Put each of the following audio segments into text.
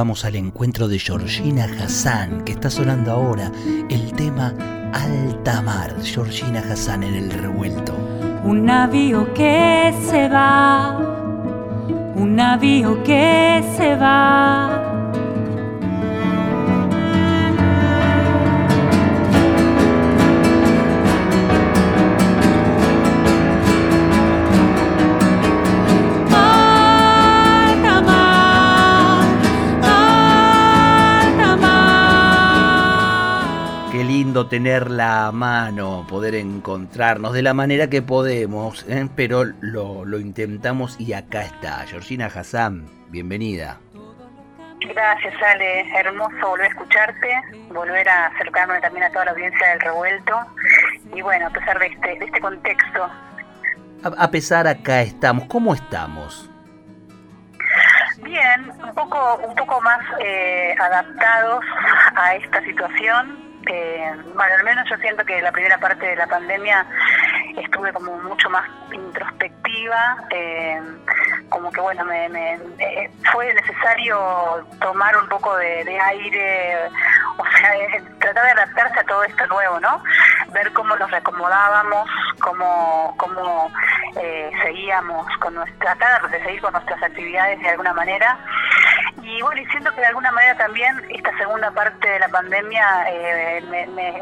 Vamos al encuentro de Georgina Hassan, que está sonando ahora el tema Alta Mar. Georgina Hassan en el revuelto. Un navío que se va, un navío que se va tener la mano, poder encontrarnos de la manera que podemos, ¿eh? pero lo, lo, intentamos y acá está. Georgina Hassan, bienvenida. Gracias, Ale. Hermoso volver a escucharte, volver a acercarme también a toda la audiencia del revuelto. Y bueno, a pesar de este, de este contexto. A, pesar acá estamos. ¿Cómo estamos? Bien, un poco, un poco más eh, adaptados a esta situación eh, bueno, al menos yo siento que la primera parte de la pandemia estuve como mucho más introspectiva, eh, como que bueno, me, eh, fue necesario tomar un poco de, aire, o sea, tratar de adaptarse a todo esto nuevo, ¿no? Ver cómo nos reacomodábamos, cómo, cómo seguíamos con nuestra, tratar de seguir con nuestras actividades de alguna manera y bueno, y siento que de alguna manera también esta segunda parte de la pandemia eh,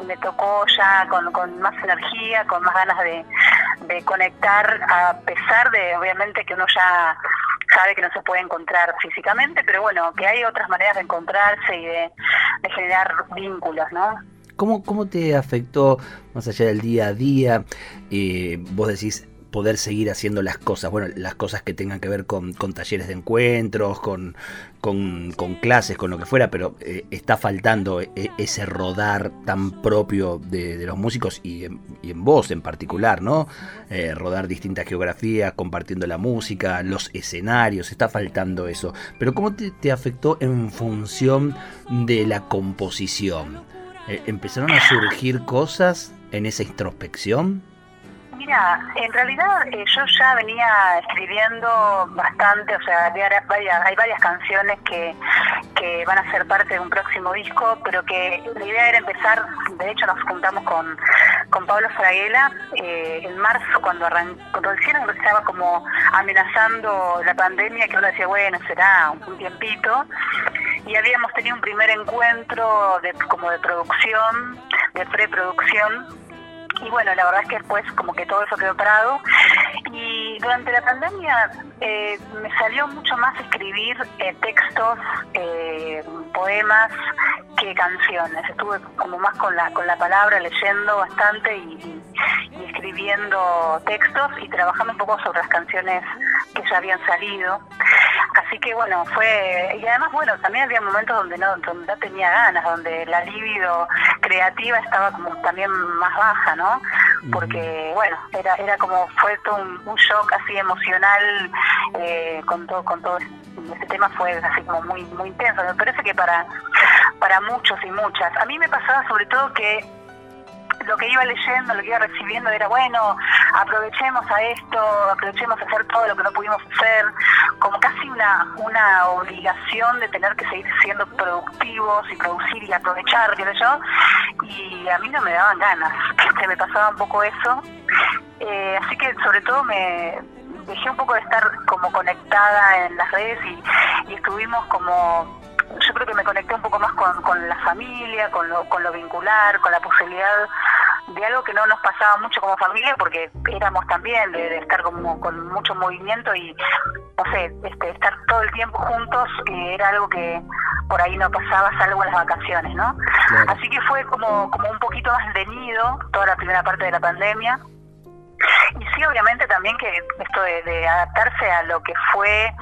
me, tocó ya con, más energía, con más ganas de, conectar, a pesar de obviamente que uno ya sabe que no se puede encontrar físicamente, pero bueno, que hay otras maneras de encontrarse y de, generar vínculos, ¿no? ¿Cómo, ¿Cómo te afectó, más allá del día a día? Eh, vos decís, poder seguir haciendo las cosas, bueno, las cosas que tengan que ver con, talleres de encuentros, con, con, clases, con lo que fuera, pero eh, está faltando e, ese rodar tan propio de, los músicos y en, y en, vos en particular, ¿no? Eh, rodar distintas geografías, compartiendo la música, los escenarios, está faltando eso. Pero ¿cómo te, afectó en función de la composición? Eh, ¿Empezaron a surgir cosas en esa introspección? Mira, en realidad eh, yo ya venía escribiendo bastante, o sea, varias, hay varias canciones que, que van a ser parte de un próximo disco, pero que la idea era empezar, de hecho nos juntamos con, con Pablo Fraguela eh, en marzo cuando, arrancó, cuando estaba como amenazando la pandemia, que uno decía, bueno, será un tiempito, y habíamos tenido un primer encuentro de, como de producción, de preproducción, y bueno, la verdad es que después como que todo eso quedó parado. Y durante la pandemia eh, me salió mucho más escribir eh, textos, eh, poemas que canciones. Estuve como más con la, con la palabra, leyendo bastante y, escribiendo textos y trabajando un poco sobre las canciones que ya habían salido. Así que bueno, fue, y además bueno, también había momentos donde no, donde no tenía ganas, donde la libido creativa estaba como también más baja, ¿no? Porque bueno, era, era como, fue todo un, shock así emocional eh, con todo, con todo este tema fue así como muy, muy intenso. Me parece que para, para muchos y muchas. A mí me pasaba sobre todo que lo que iba leyendo, lo que iba recibiendo era, bueno, aprovechemos a esto, aprovechemos a hacer todo lo que no pudimos hacer, como casi una, una obligación de tener que seguir siendo productivos y producir y aprovechar, qué yo, y a mí no me daban ganas, que me pasaba un poco eso, eh, así que sobre todo me dejé un poco de estar como conectada en las redes y estuvimos como yo creo que me conecté un poco más con, con la familia, con lo, con lo vincular, con la posibilidad de algo que no nos pasaba mucho como familia porque éramos también de, estar como con mucho movimiento y no sé este, estar todo el tiempo juntos eh, era algo que por ahí no pasaba salvo en las vacaciones no así que fue como como un poquito más de nido toda la primera parte de la pandemia y sí obviamente también que esto de, adaptarse a lo que fue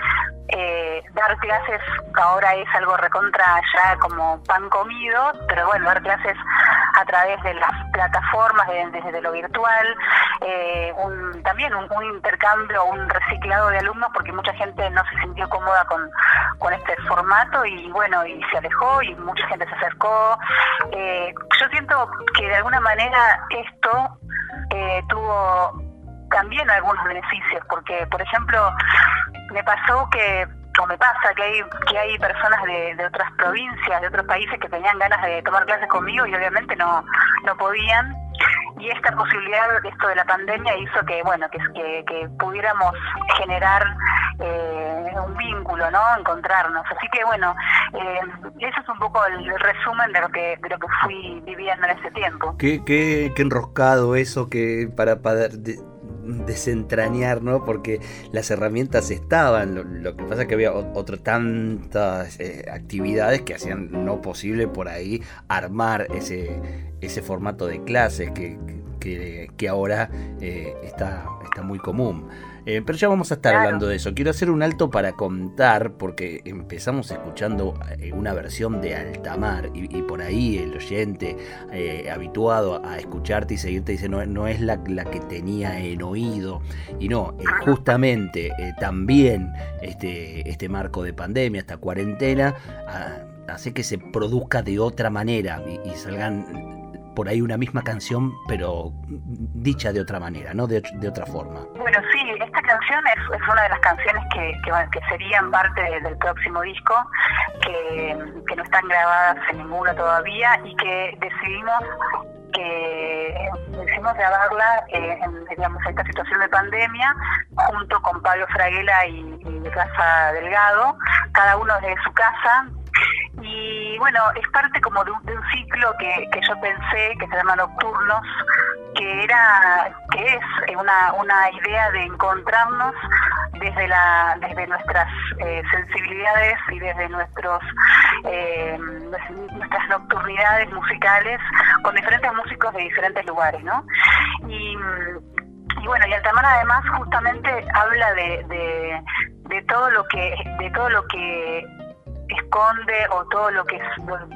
eh, dar clases ahora es algo recontra ya como pan comido, pero bueno, dar clases a través de las plataformas, desde lo virtual, eh, un, también un, intercambio, un reciclado de alumnos, porque mucha gente no se sintió cómoda con, con este formato y bueno, y se alejó y mucha gente se acercó. Eh, yo siento que de alguna manera esto eh, tuvo también algunos beneficios, porque por ejemplo, me pasó que o me pasa que hay que hay personas de, de, otras provincias, de otros países que tenían ganas de tomar clases conmigo y obviamente no no podían. Y esta posibilidad esto de la pandemia hizo que bueno que, que, pudiéramos generar eh, un vínculo no encontrarnos. Así que bueno eh, eso es un poco el resumen de lo que de lo que fui viviendo en ese tiempo. Qué, qué, qué enroscado eso que para, para desentrañar, ¿no? Porque las herramientas estaban, lo, que pasa es que había otras tantas eh, actividades que hacían no posible por ahí armar ese, ese formato de clases que, que, ahora eh, está, está muy común. Eh, pero ya vamos a estar hablando de eso. Quiero hacer un alto para contar, porque empezamos escuchando eh, una versión de Altamar y, por ahí el oyente eh, habituado a escucharte y seguirte dice no, no es la, la, que tenía en oído. Y no, justamente también este, este marco de pandemia, esta cuarentena, ah, hace que se produzca de otra manera y salgan por ahí una misma canción, pero dicha de otra manera, ¿no? De, otra forma. Bueno, canción es, una de las canciones que, que, serían parte del próximo disco, que, no están grabadas en ninguno todavía y que decidimos que decidimos grabarla eh, en digamos, esta situación de pandemia junto con Pablo Fraguela y, y Rafa Delgado, cada uno de su casa, y bueno, es parte como de un, ciclo que, que, yo pensé, que se llama Nocturnos, que era, que es una, una idea de encontrarnos desde la, desde nuestras eh, sensibilidades y desde nuestros eh, nuestras nocturnidades musicales con diferentes músicos de diferentes lugares, ¿no? Y, bueno, y Altamar además justamente habla de, de, de todo lo que de todo lo que esconde o todo lo que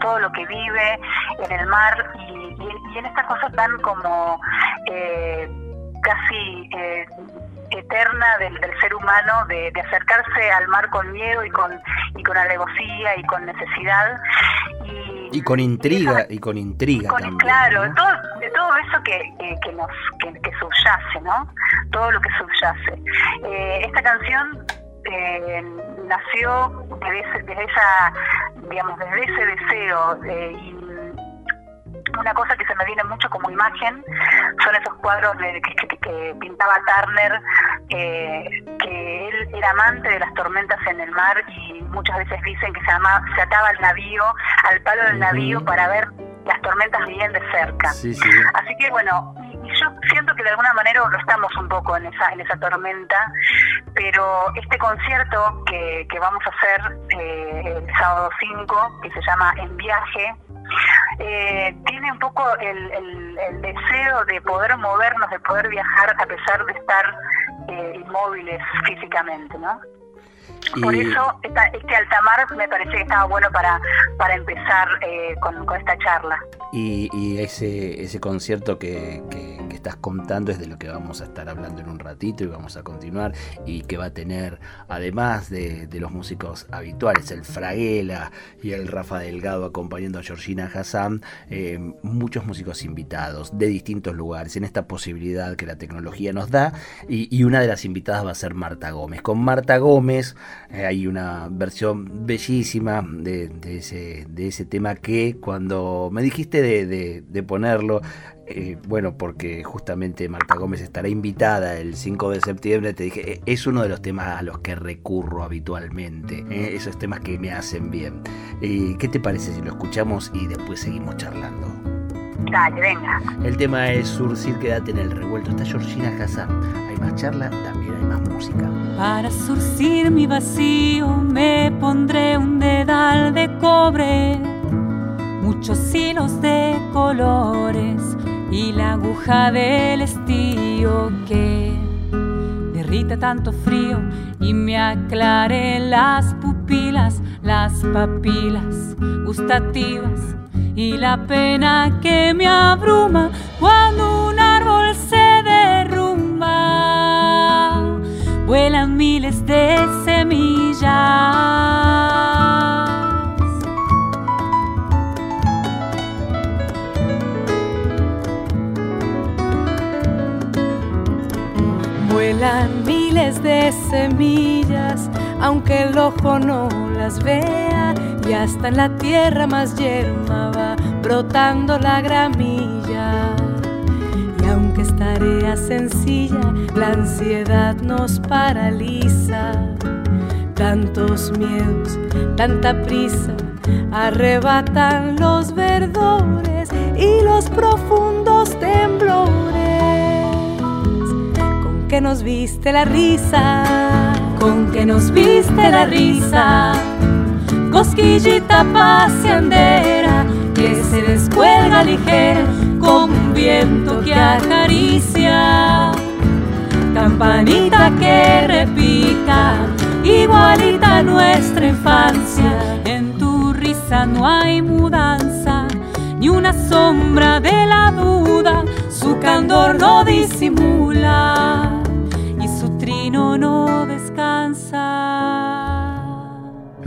todo lo que vive en el mar y, en estas cosas tan como eh, casi eh, eterna del, ser humano de, acercarse al mar con miedo y con y con alevosía y con necesidad y, con intriga y, con intriga también, claro de, todo, de todo eso que, que, nos que, subyace no todo lo que subyace. Eh, esta canción eh, nació desde, esa, digamos, desde ese deseo eh, y una cosa que se me viene mucho como imagen son esos cuadros de, que, pintaba Turner, eh, que él era amante de las tormentas en el mar y muchas veces dicen que se, llama, se ataba al navío, al palo del navío para ver las tormentas bien de cerca. Así que bueno, yo siento que de alguna manera lo estamos un poco en esa, en esa tormenta, pero este concierto que, que vamos a hacer eh, el sábado 5, que se llama En Viaje, eh, tiene un poco el, el, deseo de poder movernos, de poder viajar a pesar de estar eh, inmóviles físicamente, ¿no? Por eso este altamar me parece que estaba bueno para, para empezar eh, con, esta charla. Y, ese, ese concierto que, estás contando es de lo que vamos a estar hablando en un ratito y vamos a continuar y que va a tener, además de, los músicos habituales, el Fraguela y el Rafa Delgado acompañando a Georgina Hassan, eh, muchos músicos invitados de distintos lugares en esta posibilidad que la tecnología nos da y, una de las invitadas va a ser Marta Gómez. Con Marta Gómez eh, hay una versión bellísima de, ese, de ese tema que cuando me dijiste de, ponerlo, eh, bueno, porque justamente Marta Gómez estará invitada el 5 de septiembre, te dije, eh, es uno de los temas a los que recurro habitualmente, esos temas que me hacen bien. ¿Qué te parece si lo escuchamos y después seguimos charlando? Dale, venga. El tema es Surcir, quédate en el revuelto. Está Georgina Hassan. Hay más charla, también hay más música. Para surcir mi vacío me pondré un dedal de cobre, muchos hilos de colores y la aguja del estío que derrite tanto frío y me aclaré las pupilas, las papilas gustativas y la pena que me abruma cuando un árbol se derrumba. Vuelan miles de de semillas, aunque el ojo no las vea, y hasta en la tierra más yerma va brotando la gramilla. Y aunque es tarea sencilla, la ansiedad nos paraliza. Tantos miedos, tanta prisa, arrebatan los verdores y los profundos nos viste la risa, con que nos viste la risa, cosquillita paseandera que se descuelga ligera como un viento que acaricia, campanita que repica, igualita nuestra infancia, en tu risa no hay mudanza, ni una sombra de la duda, su candor no disimula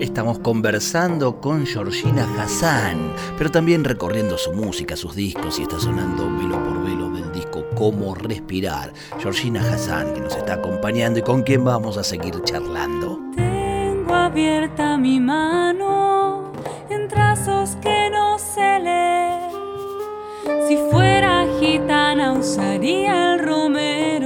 Estamos conversando con Georgina Hassan, pero también recorriendo su música, sus discos y está sonando velo por velo del disco Cómo Respirar. Georgina Hassan que nos está acompañando y con quien vamos a seguir charlando. Tengo abierta mi mano en trazos que no se leen. Si fuera gitana usaría el romero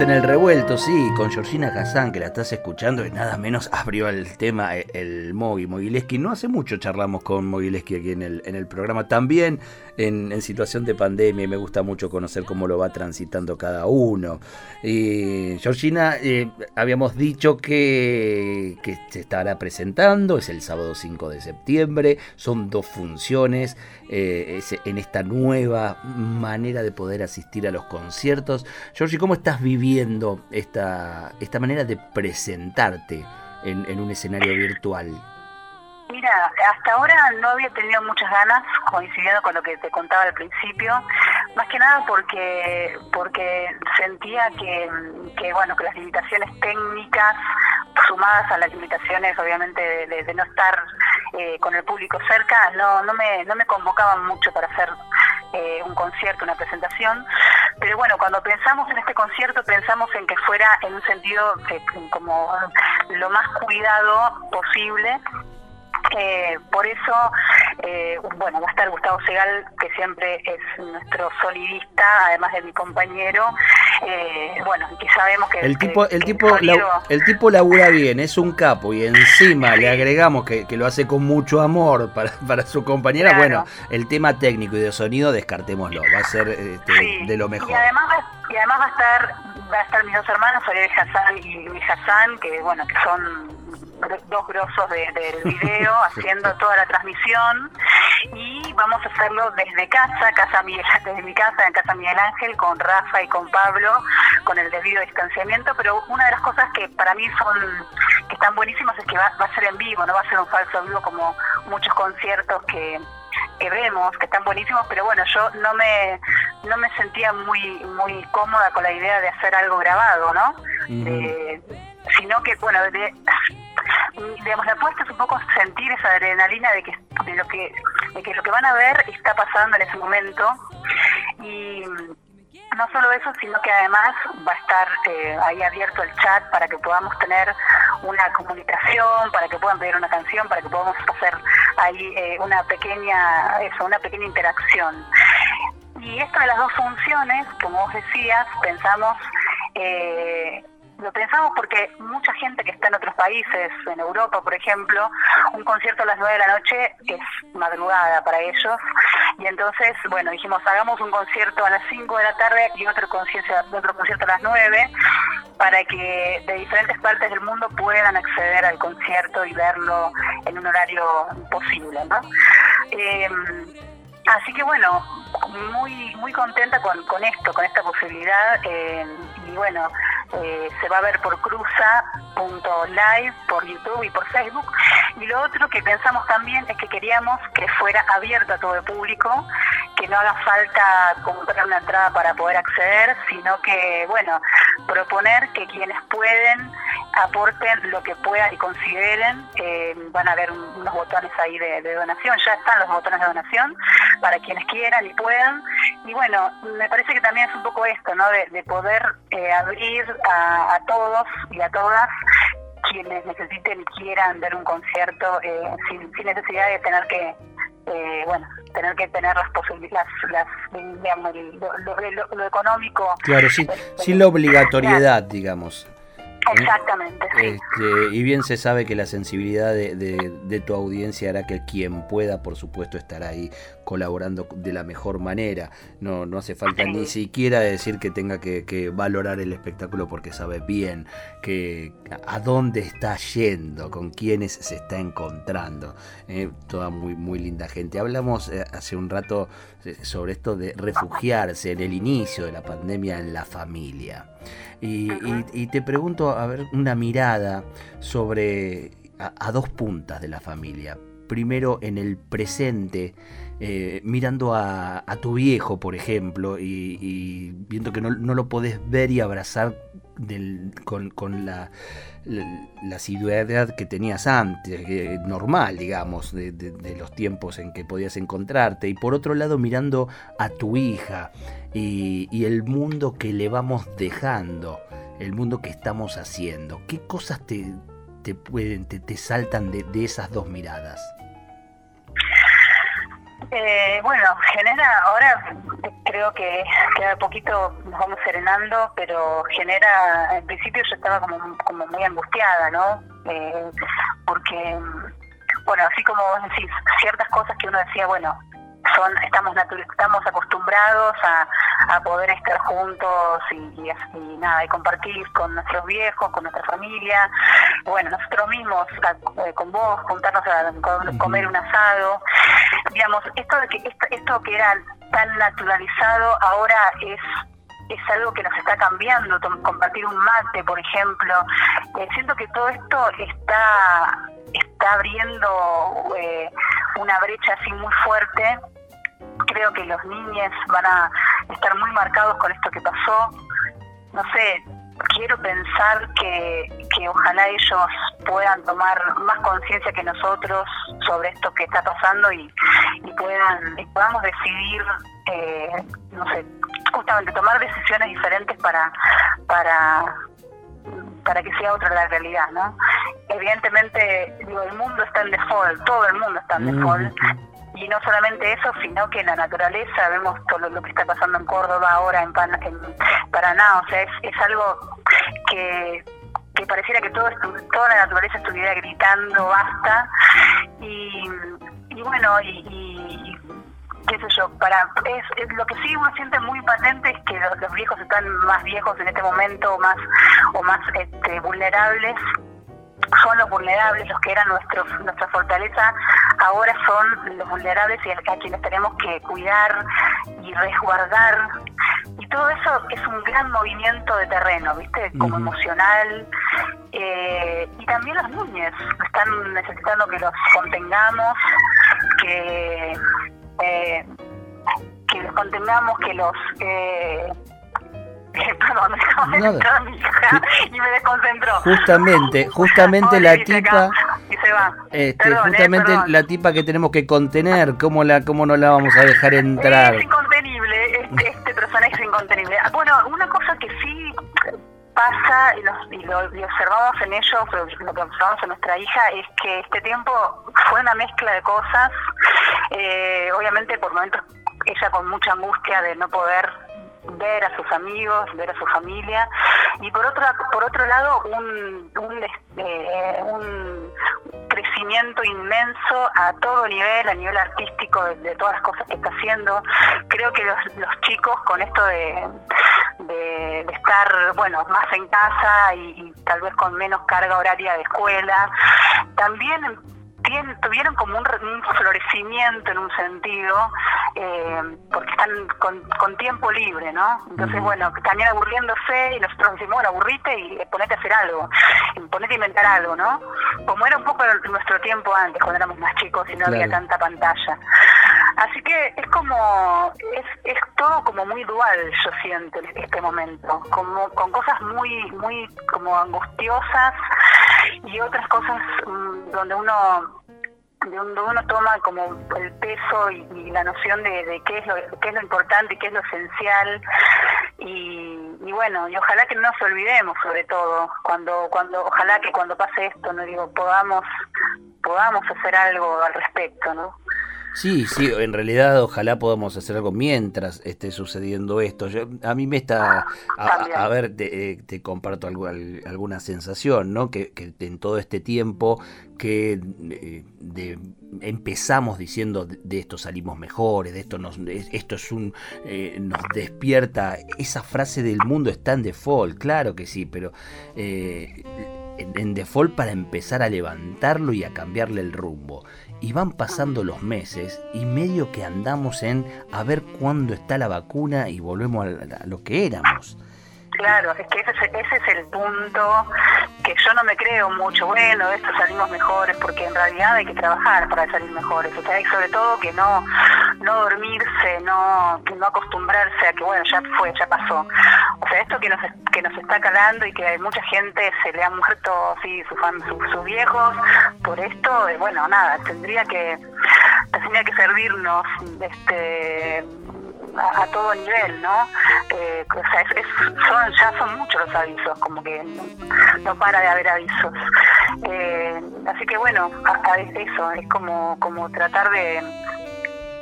En el revuelto, sí, con Georgina Hassan, que la estás escuchando y nada menos abrió el tema eh, el Mogi Mogileski. No hace mucho charlamos con Mogileski aquí en el, en el programa, también en, situación de pandemia y me gusta mucho conocer cómo lo va transitando cada uno. Y Georgina, eh, habíamos dicho que, que se estará presentando, es el sábado 5 de septiembre, son dos funciones eh, en esta nueva manera de poder asistir a los conciertos. Georgie, ¿cómo estás viviendo esta, esta manera de presentarte en, un escenario virtual? Mira, hasta ahora no había tenido muchas ganas, coincidiendo con lo que te contaba al principio, más que nada porque porque sentía que, que bueno que las limitaciones técnicas sumadas a las limitaciones obviamente de, no estar eh, con el público cerca no no me no me convocaban mucho para hacer eh, un concierto, una presentación, pero bueno, cuando pensamos en este concierto pensamos en que fuera en un sentido como lo más cuidado posible eh, por eso, eh, bueno, va a estar Gustavo Segal, que siempre es nuestro solidista, además de mi compañero. Eh, bueno, que sabemos que el tipo, el tipo, el tipo labura bien, es un capo y encima le agregamos que, lo hace con mucho amor para, su compañera. Bueno, el tema técnico y de sonido descartémoslo, va a ser este, de lo mejor. Y además, y además va a estar, va a estar mis dos hermanos, Ariel Hassan y Luis Hassan, que bueno, que son dos grosos del video haciendo toda la transmisión. Y vamos a hacerlo desde casa, casa Miguel, desde mi casa en casa Miguel Ángel con Rafa y con Pablo con el debido distanciamiento, pero una de las cosas que para mí son que están buenísimas es que va, va a ser en vivo, no va a ser un falso vivo como muchos conciertos que que vemos, que están buenísimos, pero bueno, yo no me no me sentía muy muy cómoda con la idea de hacer algo grabado, ¿no? sino que, bueno, de, digamos, la apuesta es un poco sentir esa adrenalina de que, de lo que, de que lo que van a ver está pasando en ese momento y no solo eso, sino que además va a estar eh, ahí abierto el chat para que podamos tener una comunicación, para que puedan pedir una canción, para que podamos hacer ahí eh, una pequeña, eso, una pequeña interacción. Y esto de las dos funciones, como vos decías, pensamos Eh, lo pensamos porque mucha gente que está en otros países, en Europa por ejemplo, un concierto a las 9 de la noche es madrugada para ellos. Y entonces, bueno, dijimos, hagamos un concierto a las 5 de la tarde y otro concierto, otro concierto a las 9 para que de diferentes partes del mundo puedan acceder al concierto y verlo en un horario posible, ¿no? Em, así que bueno, muy muy contenta con, esto, con esta posibilidad eh, y bueno, eh, se va a ver por cruza.live, por YouTube y por Facebook. Y lo otro que pensamos también es que queríamos que fuera abierto a todo el público, que no haga falta comprar una entrada para poder acceder, sino que, bueno, proponer que quienes pueden aporten lo que puedan y consideren. Eh, van a haber unos botones ahí de, donación, ya están los botones de donación para quienes quieran y puedan. Y bueno, me parece que también es un poco esto, ¿no? De, poder eh, abrir a, todos y a todas quienes necesiten y quieran ver un concierto eh, sin, necesidad de tener que, bueno, tener que tener las posibilidades, las, digamos, lo, económico. Claro, sí, sin la obligatoriedad, digamos. Exactamente. Este, y bien se sabe que la sensibilidad de, tu audiencia hará que quien pueda, por supuesto, estar ahí colaborando de la mejor manera. No, no hace falta ni siquiera decir que tenga que, valorar el espectáculo porque sabe bien que a dónde está yendo, con quiénes se está encontrando. Eh, toda muy, muy linda gente. Hablamos eh, hace un rato eh, sobre esto de refugiarse en el inicio de la pandemia en la familia. Y, te pregunto, a ver, una mirada sobre a, dos puntas de la familia. Primero en el presente, eh, mirando a, tu viejo, por ejemplo, y, viendo que no, lo podés ver y abrazar con, la, la, que tenías antes, normal, digamos, de, de, los tiempos en que podías encontrarte. Y por otro lado, mirando a tu hija, y, el mundo que le vamos dejando, el mundo que estamos haciendo. ¿Qué cosas te, te pueden, te, te saltan de, de, esas dos miradas? Eh, bueno, genera, ahora creo que queda poquito nos vamos serenando, pero genera, en principio yo estaba como, como muy angustiada, ¿no? Eh, porque, bueno, así como vos decís, ciertas cosas que uno decía, bueno, son estamos estamos acostumbrados a, poder estar juntos y, nada y compartir con nuestros viejos con nuestra familia bueno nosotros mismos eh, con vos juntarnos a comer un asado digamos esto de que esto, que era tan naturalizado ahora es es algo que nos está cambiando, compartir un mate, por ejemplo. Eh, siento que todo esto está, está abriendo eh, una brecha así muy fuerte creo que los niños van a estar muy marcados con esto que pasó. No sé, quiero pensar que, que ojalá ellos puedan tomar más conciencia que nosotros sobre esto que está pasando y, y puedan y podamos decidir, eh, no sé, justamente tomar decisiones diferentes para para para que sea otra la realidad, ¿no? Evidentemente, digo, el mundo está en default, todo el mundo está en default, y no solamente eso, sino que en la naturaleza vemos todo lo que está pasando en Córdoba ahora, en, Paraná, o sea, es, algo que, pareciera que todo, toda la naturaleza estuviera gritando basta, y, bueno, y, qué sé yo, para es, lo que sí uno siente muy patente es que los, viejos están más viejos en este momento, más o más este, vulnerables. Son los vulnerables, los que eran nuestro, nuestra fortaleza, ahora son los vulnerables y a quienes tenemos que cuidar y resguardar. Y todo eso es un gran movimiento de terreno, ¿viste? Como emocional. Eh, y también los niños están necesitando que los contengamos, que, eh, que los contengamos, que los... Eh, perdón, mi hija y me desconcentró. Justamente, justamente la tipa. Y se va. Este, eh, justamente la tipa que tenemos que contener, ¿cómo, la, ¿cómo no la vamos a dejar entrar? Es incontenible, este, este personaje es incontenible. Ah, bueno, una cosa que sí pasa y, lo, observamos en ellos, lo que observamos en nuestra hija, es que este tiempo fue una mezcla de cosas, eh, obviamente por momentos ella con mucha angustia de no poder ver a sus amigos, ver a su familia y por otro por otro lado un, un, este, un crecimiento inmenso a todo nivel, a nivel artístico de, todas las cosas que está haciendo. Creo que los, los chicos con esto de, de, estar bueno más en casa y tal vez con menos carga horaria de escuela, también tuvieron como un, florecimiento en un sentido, eh, porque están con, tiempo libre, ¿no? Entonces, bueno, también aburriéndose y nosotros decimos, bueno, aburrite y ponete a hacer algo, ponete a inventar algo, ¿no? Como era un poco nuestro tiempo antes, cuando éramos más chicos y no había tanta pantalla. Así que es como, es, es todo como muy dual, yo siento, en este momento, como con cosas muy, muy como angustiosas y otras cosas mm, donde uno donde uno toma como el peso y, la noción de, qué es lo qué es lo importante qué es lo esencial. Y, y, bueno y ojalá que no nos olvidemos sobre todo cuando cuando ojalá que cuando pase esto no digo podamos podamos hacer algo al respecto no Sí, sí, en realidad ojalá podamos hacer algo mientras esté sucediendo esto. a mí me está, a, ver, te, eh, comparto algo, alguna sensación, ¿no? Que, en todo este tiempo que eh, de, empezamos diciendo de, esto salimos mejores, de esto nos, esto es un, eh, nos despierta, esa frase del mundo está en default, claro que sí, pero en default para empezar a levantarlo y a cambiarle el rumbo y van pasando los meses y medio que andamos en a ver cuándo está la vacuna y volvemos a, lo que éramos. Claro, es que ese, ese, es el punto que yo no me creo mucho. Bueno, esto salimos mejores, porque en realidad hay que trabajar para salir mejores. O sea, hay sobre todo que no no dormirse, no no acostumbrarse a que, bueno, ya fue, ya pasó. O sea, esto que nos, que nos está calando y que hay mucha gente se le han muerto, sí, sus, sus viejos por esto, eh, bueno, nada, tendría que tendría que servirnos este a, todo nivel, ¿no? Eh, o sea, son, ya son muchos los avisos, como que no, para de haber avisos. Eh, así que bueno, a, eso, es como, como tratar de,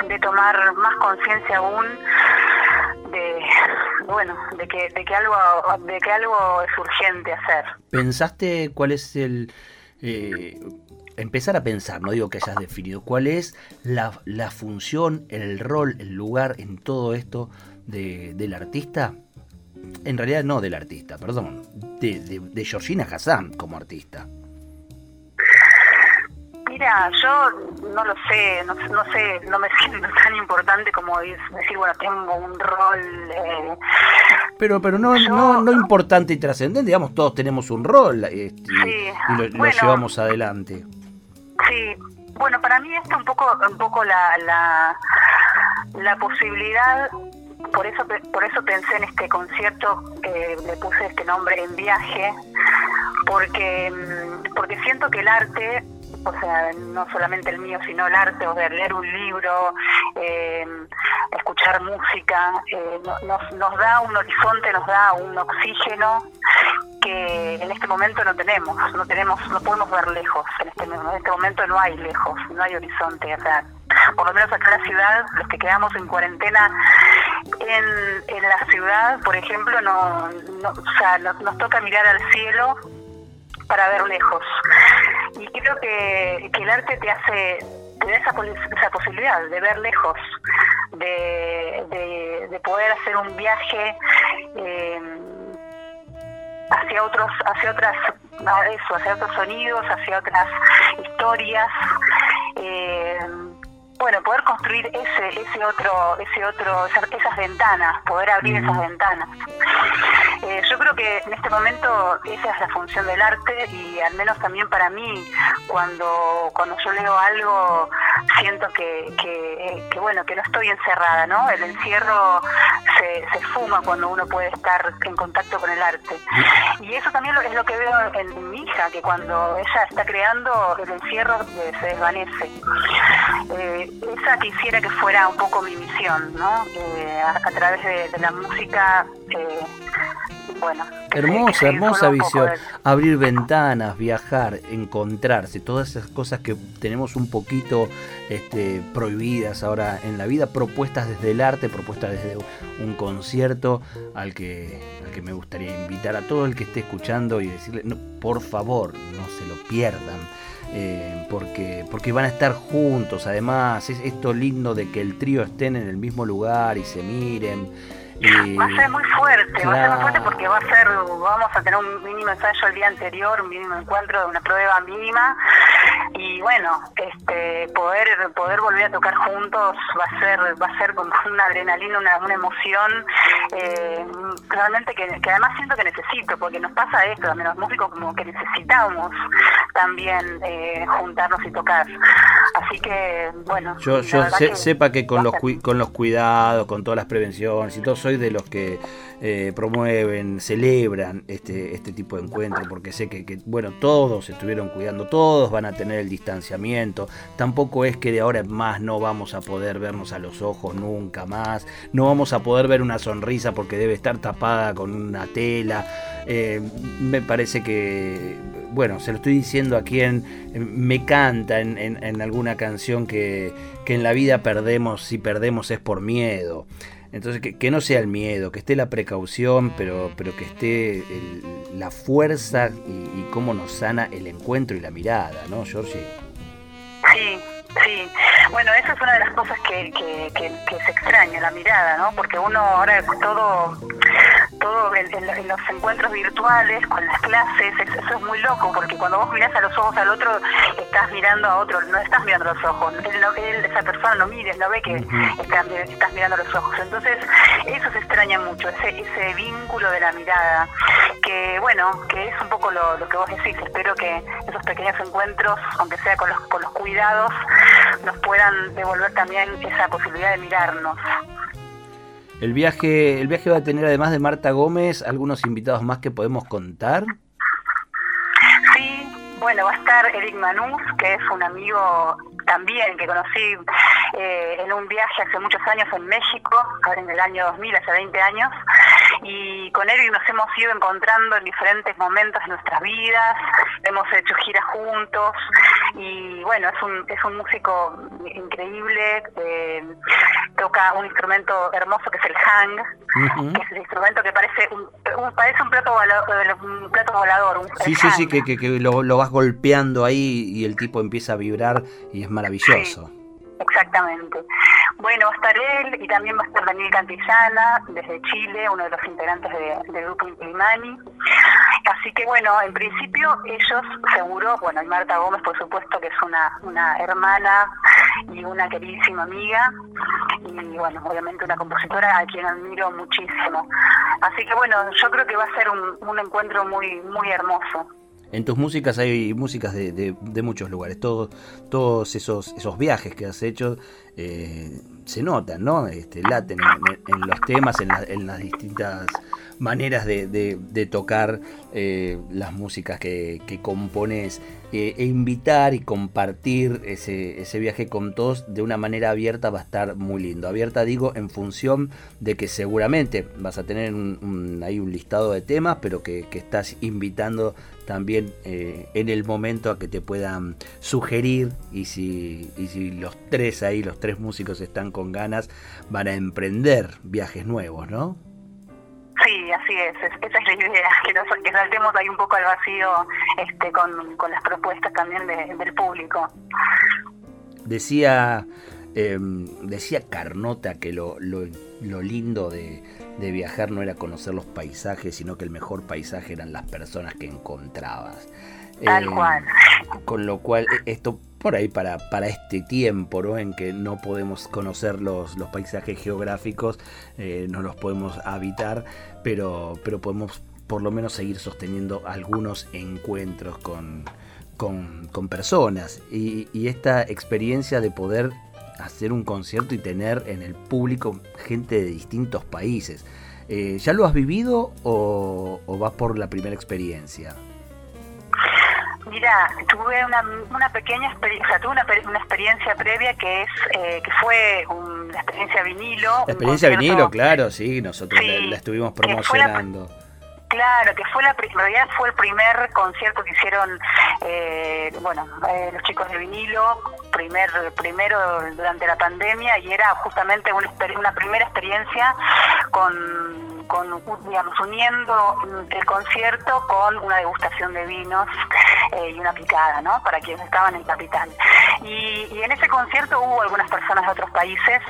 de tomar más conciencia aún de bueno de que de que algo de que algo es urgente hacer pensaste cuál es el eh, empezar a pensar, no digo que hayas definido, cuál es la, la función, el rol, el lugar en todo esto de, del artista. En realidad no del artista, perdón, de, de, Georgina Hassan como artista. Mira, yo no lo sé, no, sé, no me siento tan importante como decir, bueno, tengo un rol. Eh, pero pero no, no, no importante y trascendente, digamos, todos tenemos un rol este, y, lo, lo llevamos adelante. Sí, bueno, para mí esto un poco, un poco la, la, la posibilidad por eso por eso pensé en este concierto eh, le puse este nombre en viaje porque mm, porque siento que el arte o sea no solamente el mío sino el arte o sea leer un libro eh, escuchar música eh, nos, nos da un horizonte nos da un oxígeno que en este momento no tenemos, no tenemos, no podemos ver lejos, en este, en este momento no hay lejos, no hay horizonte, o sea, por lo menos acá en la ciudad, los que quedamos en cuarentena en, en la ciudad, por ejemplo, no, no o sea, nos, toca mirar al cielo para ver lejos. Y creo que, que el arte te hace, te da esa, esa posibilidad de ver lejos, de, de, de poder hacer un viaje. Eh, hacia otros, hacia otras, eso, hacia otros sonidos, hacia otras historias. Eh, bueno, poder construir ese, ese otro, ese otro, esas, ventanas, poder abrir esas ventanas. Eh, yo creo que en este momento esa es la función del arte y al menos también para mí, cuando, cuando yo leo algo, siento que, que, bueno, que no estoy encerrada, ¿no? El encierro se, fuma cuando uno puede estar en contacto con el arte. Y eso también es lo que veo en, mi hija, que cuando ella está creando, el encierro se desvanece. Eh, esa quisiera que fuera un poco mi misión, ¿no? Eh, a, través de, la música, eh, bueno. Hermosa, hermosa visión. Abrir ventanas, viajar, encontrarse, todas esas cosas que tenemos un poquito este, prohibidas ahora en la vida, propuestas desde el arte, propuestas desde un concierto al que, al que me gustaría invitar a todo el que esté escuchando y decirle, no, por favor, no se lo pierdan. Eh, porque, porque van a estar juntos, además es esto lindo de que el trío estén en el mismo lugar y se miren, Va a ser muy fuerte, va a ser muy fuerte porque va a ser, vamos a tener un mínimo ensayo el día anterior, un mínimo encuentro una prueba mínima y bueno, este poder poder volver a tocar juntos va a ser va a ser como una adrenalina, una, una emoción eh, realmente que, además siento que necesito porque nos pasa esto, también los músicos como que necesitamos también eh, juntarnos y tocar. Así que bueno, yo, yo sepa que con los con los cuidados, con todas las prevenciones y todo soy de los que eh, promueven, celebran este, este tipo de encuentros, porque sé que, bueno, todos estuvieron cuidando, todos van a tener el distanciamiento, tampoco es que de ahora en más no vamos a poder vernos a los ojos nunca más, no vamos a poder ver una sonrisa porque debe estar tapada con una tela, eh, me parece que, bueno, se lo estoy diciendo a quien me canta en, en alguna canción que, que en la vida perdemos, si perdemos es por miedo. Entonces, que, no sea el miedo, que esté la precaución, pero, pero que esté la fuerza y, cómo nos sana el encuentro y la mirada, ¿no, Georgie? Sí, sí. Bueno, esa es una de las cosas que, que, que se extraña, la mirada, ¿no? Porque uno ahora todo todo en, los encuentros virtuales, con las clases, eso es muy loco, porque cuando vos mirás a los ojos al otro, estás mirando a otro, no estás mirando los ojos, él, esa persona no mires, no ve que estás, mirando los ojos. Entonces, eso se extraña mucho, ese, ese vínculo de la mirada, que bueno, que es un poco lo, lo que vos decís, espero que esos pequeños encuentros, aunque sea con los, con los cuidados, nos puedan devolver también esa posibilidad de mirarnos. El viaje, el viaje va a tener además de Marta Gómez algunos invitados más que podemos contar. Sí, bueno, va a estar Eric Manús, que es un amigo también que conocí eh, en un viaje hace muchos años en México, ahora en el año 2000, hace 20 años, y con Eric nos hemos ido encontrando en diferentes momentos de nuestras vidas, hemos hecho giras juntos y bueno, es un, es un músico increíble, eh, toca un instrumento hermoso que es el hang, que es el instrumento que parece un, parece un plato volador, un plato volador sí, sí, sí, que, que, lo, lo, vas golpeando ahí y el tipo empieza a vibrar y es maravilloso. exactamente. Bueno, va a estar él y también va a estar Daniel Cantillana desde Chile, uno de los integrantes del de grupo Implimani. Así que bueno, en principio ellos seguro, bueno, y Marta Gómez por supuesto que es una, una hermana y una queridísima amiga y bueno, obviamente una compositora a quien admiro muchísimo. Así que bueno, yo creo que va a ser un, un encuentro muy, muy hermoso. En tus músicas hay músicas de, de, muchos lugares, todos, esos, esos viajes que has hecho eh, se notan, ¿no? Este, laten en, los temas, en, en, las distintas maneras de, tocar eh, las músicas que, compones eh, e invitar y compartir ese, viaje con todos de una manera abierta va a estar muy lindo. Abierta digo en función de que seguramente vas a tener un, ahí un listado de temas, pero que, estás invitando también eh, en el momento a que te puedan sugerir y si, y si los tres ahí, los tres músicos están con ganas, van a emprender viajes nuevos, ¿no? Sí, así es, esa es la idea, que, nos, que saltemos ahí un poco al vacío este, con, con las propuestas también del público. Decía, em, decía Carnota que lo, lo, lo lindo de, de, viajar no era conocer los paisajes, sino que el mejor paisaje eran las personas que encontrabas. Tal em, cual. Con lo cual, e, esto por ahí para, para este tiempo ¿no? en que no podemos conocer los, los paisajes geográficos, eh, no los podemos habitar, pero, pero podemos por lo menos seguir sosteniendo algunos encuentros con, con, personas. Y, esta experiencia de poder hacer un concierto y tener en el público gente de distintos países. Eh, ¿Ya lo has vivido o, o vas por la primera experiencia? Mira, tuve una, una pequeña experiencia, tuve una, una, experiencia previa que es eh, que fue una experiencia vinilo. La experiencia vinilo, claro, sí, nosotros la, estuvimos promocionando. Claro, que fue la en realidad fue el primer concierto que hicieron, eh, bueno, eh, los chicos de vinilo, primer primero durante la pandemia y era justamente una, primera experiencia con, con, digamos, uniendo el concierto con una degustación de vinos eh, y una picada, ¿no? Para quienes estaban en Capital. Y, y en ese concierto hubo algunas personas de otros países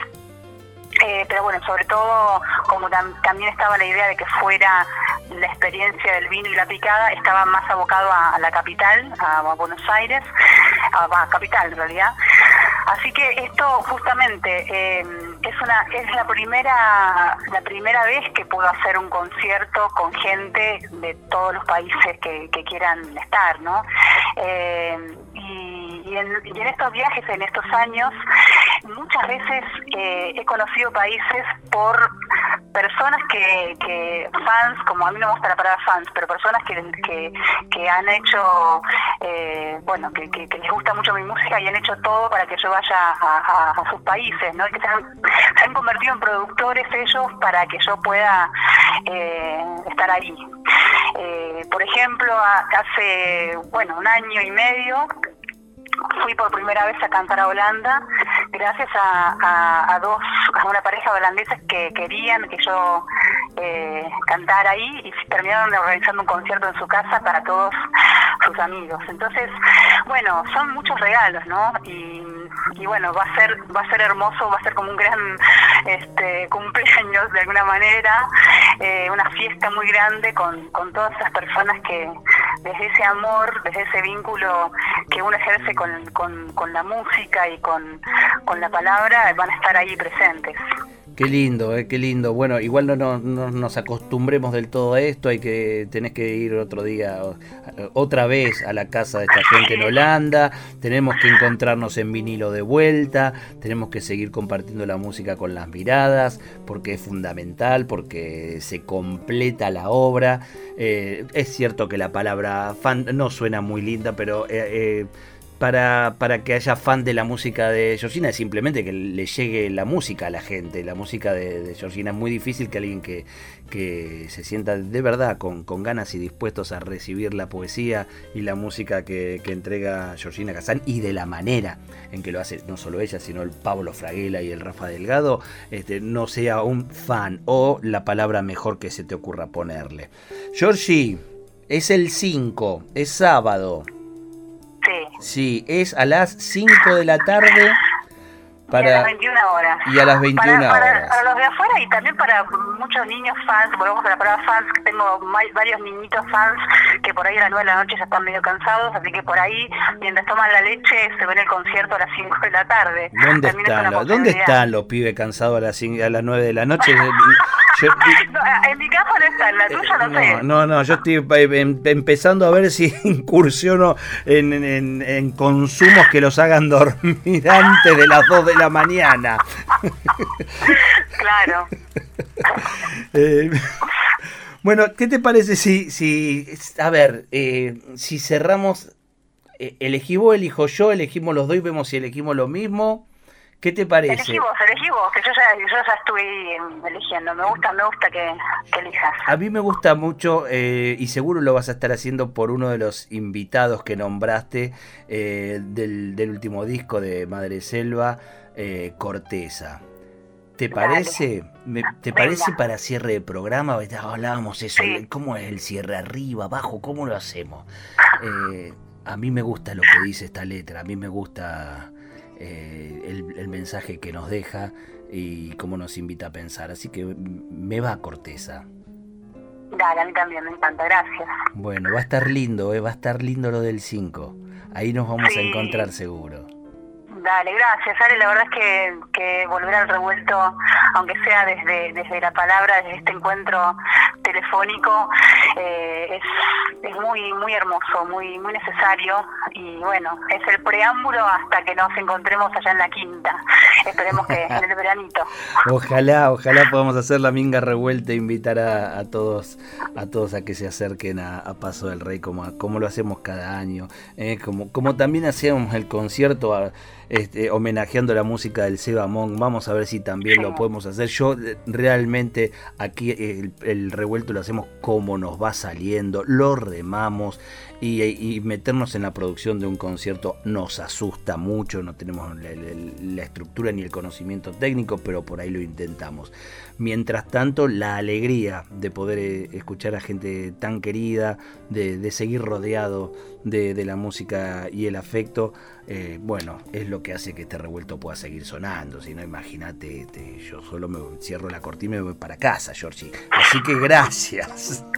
eh, pero bueno, sobre todo, como también estaba la idea de que fuera la experiencia del vino y la picada, estaba más abocado a, la capital, a, Buenos Aires, a, capital en realidad. Así que esto justamente eh, es una es la primera la primera vez que puedo hacer un concierto con gente de todos los países que, quieran estar, ¿no? Eh, y, en, y en estos viajes, en estos años, muchas veces eh, he conocido países por personas que, que, fans, como a mí no me gusta la palabra fans, pero personas que, que, han hecho, eh, bueno, que, les gusta mucho mi música y han hecho todo para que yo vaya a, sus países, ¿no? que se han, convertido en productores ellos para que yo pueda eh, estar ahí. por ejemplo, hace, bueno, un año y medio fui por primera vez a cantar a Holanda gracias a, dos, a una pareja de holandeses que querían que yo eh, cantara ahí y terminaron organizando un concierto en su casa para todos sus amigos. Entonces, bueno, son muchos regalos, ¿no? Y, y bueno, va a ser va a ser hermoso, va a ser como un gran este, cumpleaños de alguna manera, eh, una fiesta muy grande con, con todas esas personas que desde ese amor, desde ese vínculo que uno ejerce con, con, con la música y con, con la palabra, van a estar ahí presentes. Qué lindo, eh, qué lindo. Bueno, igual no, no, nos acostumbremos del todo a esto, hay que tenés que ir otro día, otra vez a la casa de esta gente en Holanda, tenemos que encontrarnos en vinilo de vuelta, tenemos que seguir compartiendo la música con las miradas, porque es fundamental, porque se completa la obra. Eh, es cierto que la palabra fan no suena muy linda, pero... Eh para, para que haya fan de la música de Georgina, es simplemente que le llegue la música a la gente. La música de, Georgina es muy difícil que alguien que, que se sienta de verdad con, con, ganas y dispuestos a recibir la poesía y la música que, que entrega Georgina Kazán y de la manera en que lo hace no solo ella, sino el Pablo Fraguela y el Rafa Delgado, este, no sea un fan o la palabra mejor que se te ocurra ponerle. Georgie, es el 5, es sábado. Sí, es a las 5 de la tarde. Para, y a las 21 horas. Y a las 21 para, horas. Para, los de afuera y también para muchos niños fans, volvemos a la palabra fans, tengo varios niñitos fans que por ahí a las 9 de la noche ya están medio cansados, así que por ahí, mientras toman la leche, se ven el concierto a las 5 de la tarde. ¿Dónde, están los, ¿dónde están los pibes cansados a las, a las 9 de la noche? en mi caso no está, en la tuya no, no sé. No, no, yo estoy eh, em, empezando a ver si incursiono en, en, en, consumos que los hagan dormir antes de las 2 de la mañana. claro. Eh, bueno, ¿qué te parece si, si a ver, eh, si cerramos, eh, elegí vos, elijo yo, elegimos los dos y vemos si elegimos lo mismo? ¿Qué te parece? Elegí vos, elegí vos, que yo ya, yo ya estuve eligiendo. Me gusta, me gusta que, elijas. A mí me gusta mucho, eh, y seguro lo vas a estar haciendo por uno de los invitados que nombraste eh, del, del, último disco de Madre Selva, eh, Corteza. ¿Te parece? ¿Te parece para cierre de programa? Hablábamos eso, ¿cómo es el cierre? ¿Arriba, abajo? ¿Cómo lo hacemos? a mí me gusta lo que dice esta letra, a mí me gusta eh, el, mensaje que nos deja y cómo nos invita a pensar. Así que me va Corteza. Dale, a mí también me encanta, gracias. Bueno, va a estar lindo, eh, va a estar lindo lo del 5. Ahí nos vamos a encontrar seguro. Dale, gracias, Ale. La verdad es que, volver al revuelto, aunque sea desde, desde la palabra, desde este encuentro telefónico, eh, es, es muy muy hermoso, muy muy necesario y bueno, es el preámbulo hasta que nos encontremos allá en la quinta. Esperemos que en el veranito. Ojalá, ojalá podamos hacer la minga revuelta e invitar a, a todos a todos a que se acerquen a, Paso del Rey como, como lo hacemos cada año, eh, como, como también hacíamos el concierto a, este, homenajeando la música del Seba Monk. Vamos a ver si también lo podemos hacer. Yo eh, realmente aquí el revuelto lo hacemos como nos va saliendo, lo remamos y, meternos en la producción de un concierto nos asusta mucho, no tenemos la, estructura ni el conocimiento técnico, pero por ahí lo intentamos. Mientras tanto, la alegría de poder eh, escuchar a gente tan querida, de, seguir rodeado de, la música y el afecto, eh, bueno, es lo que hace que este revuelto pueda seguir sonando. Si no, imagínate, este, yo solo me cierro la cortina y me voy para casa, Georgie. Así que gracias.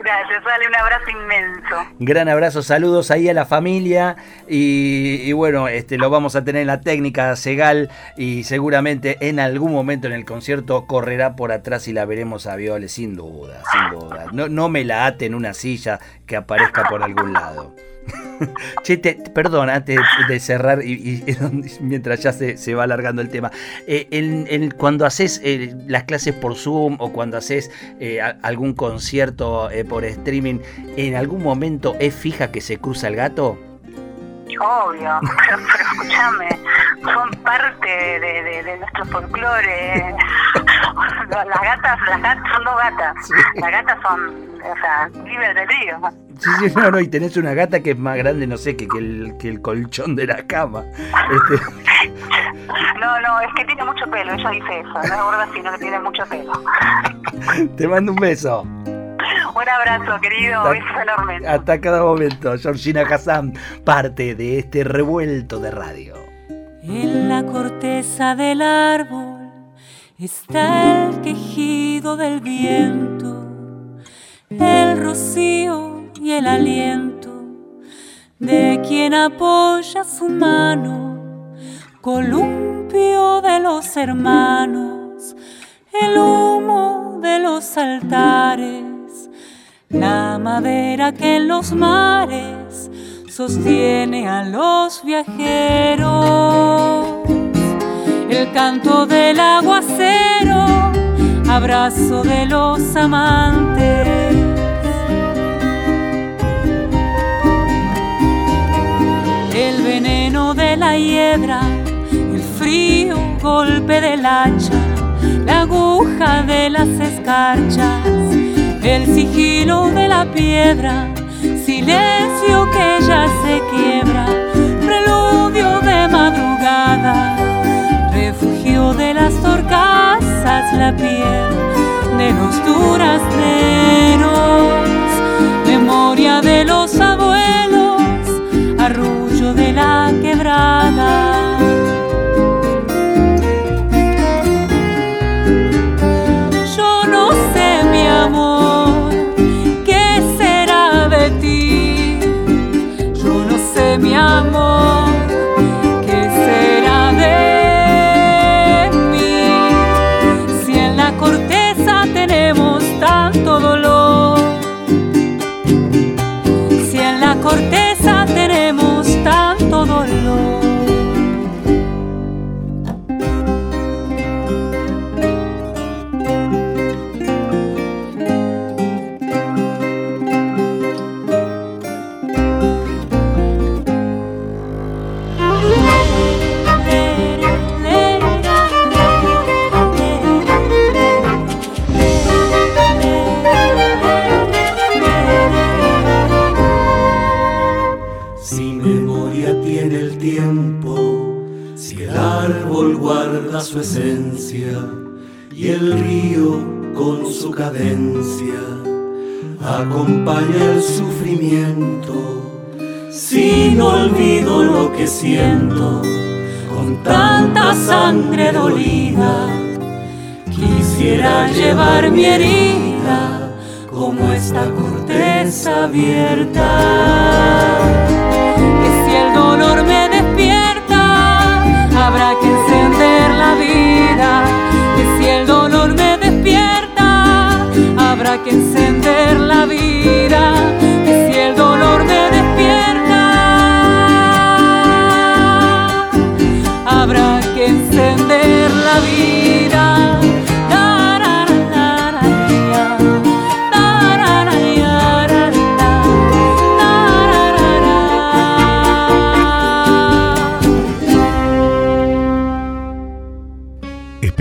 Gracias, dale un abrazo inmenso. Gran abrazo, saludos ahí a la familia y, bueno, este lo vamos a tener en la técnica Segal y seguramente en algún momento en el concierto correrá por atrás y la veremos a Viole, sin duda, sin duda. No, no me la ate en una silla que aparezca por algún lado. che, perdón, antes de cerrar y, mientras ya se, va alargando el tema, eh, cuando haces eh, las clases por Zoom o cuando haces eh, algún concierto por streaming, ¿en algún momento es fija que se cruza el gato? Obvio, pero, escúchame, son parte de, nuestro folclore. las gatas, las gatas son dos gatas. Las gatas son, o sea, libres del río. Sí, sí, no, no, y tenés una gata que es más grande, no sé, que, que, el, que el colchón de la cama. Este... No, no, es que tiene mucho pelo, ella dice eso, no es gorda, sino que tiene mucho pelo. Te mando un beso. Un abrazo, querido, beso enorme. Hasta cada momento, Georgina Hassan, parte de este revuelto de radio. En la corteza del árbol está el quejido del viento, el rocío y el aliento de quien apoya su mano, columpio de los hermanos, el humo de los altares, la madera que en los mares sostiene a los viajeros, el canto del aguacero, abrazo de los amantes. El veneno de la hiedra, el frío golpe del hacha, la aguja de las escarchas, el sigilo de la piedra, silencio que ya se quiebra, preludio de madrugada, refugio de las torcasas, la piel de los durazneros, memoria de los abuelos, arrullos de la quebrada. Dolida, quisiera llevar mi herida como esta corteza abierta. Que si el dolor me despierta, habrá que la vida, que si el dolor me despierta, habrá que encender la vida, que si el dolor me despierta,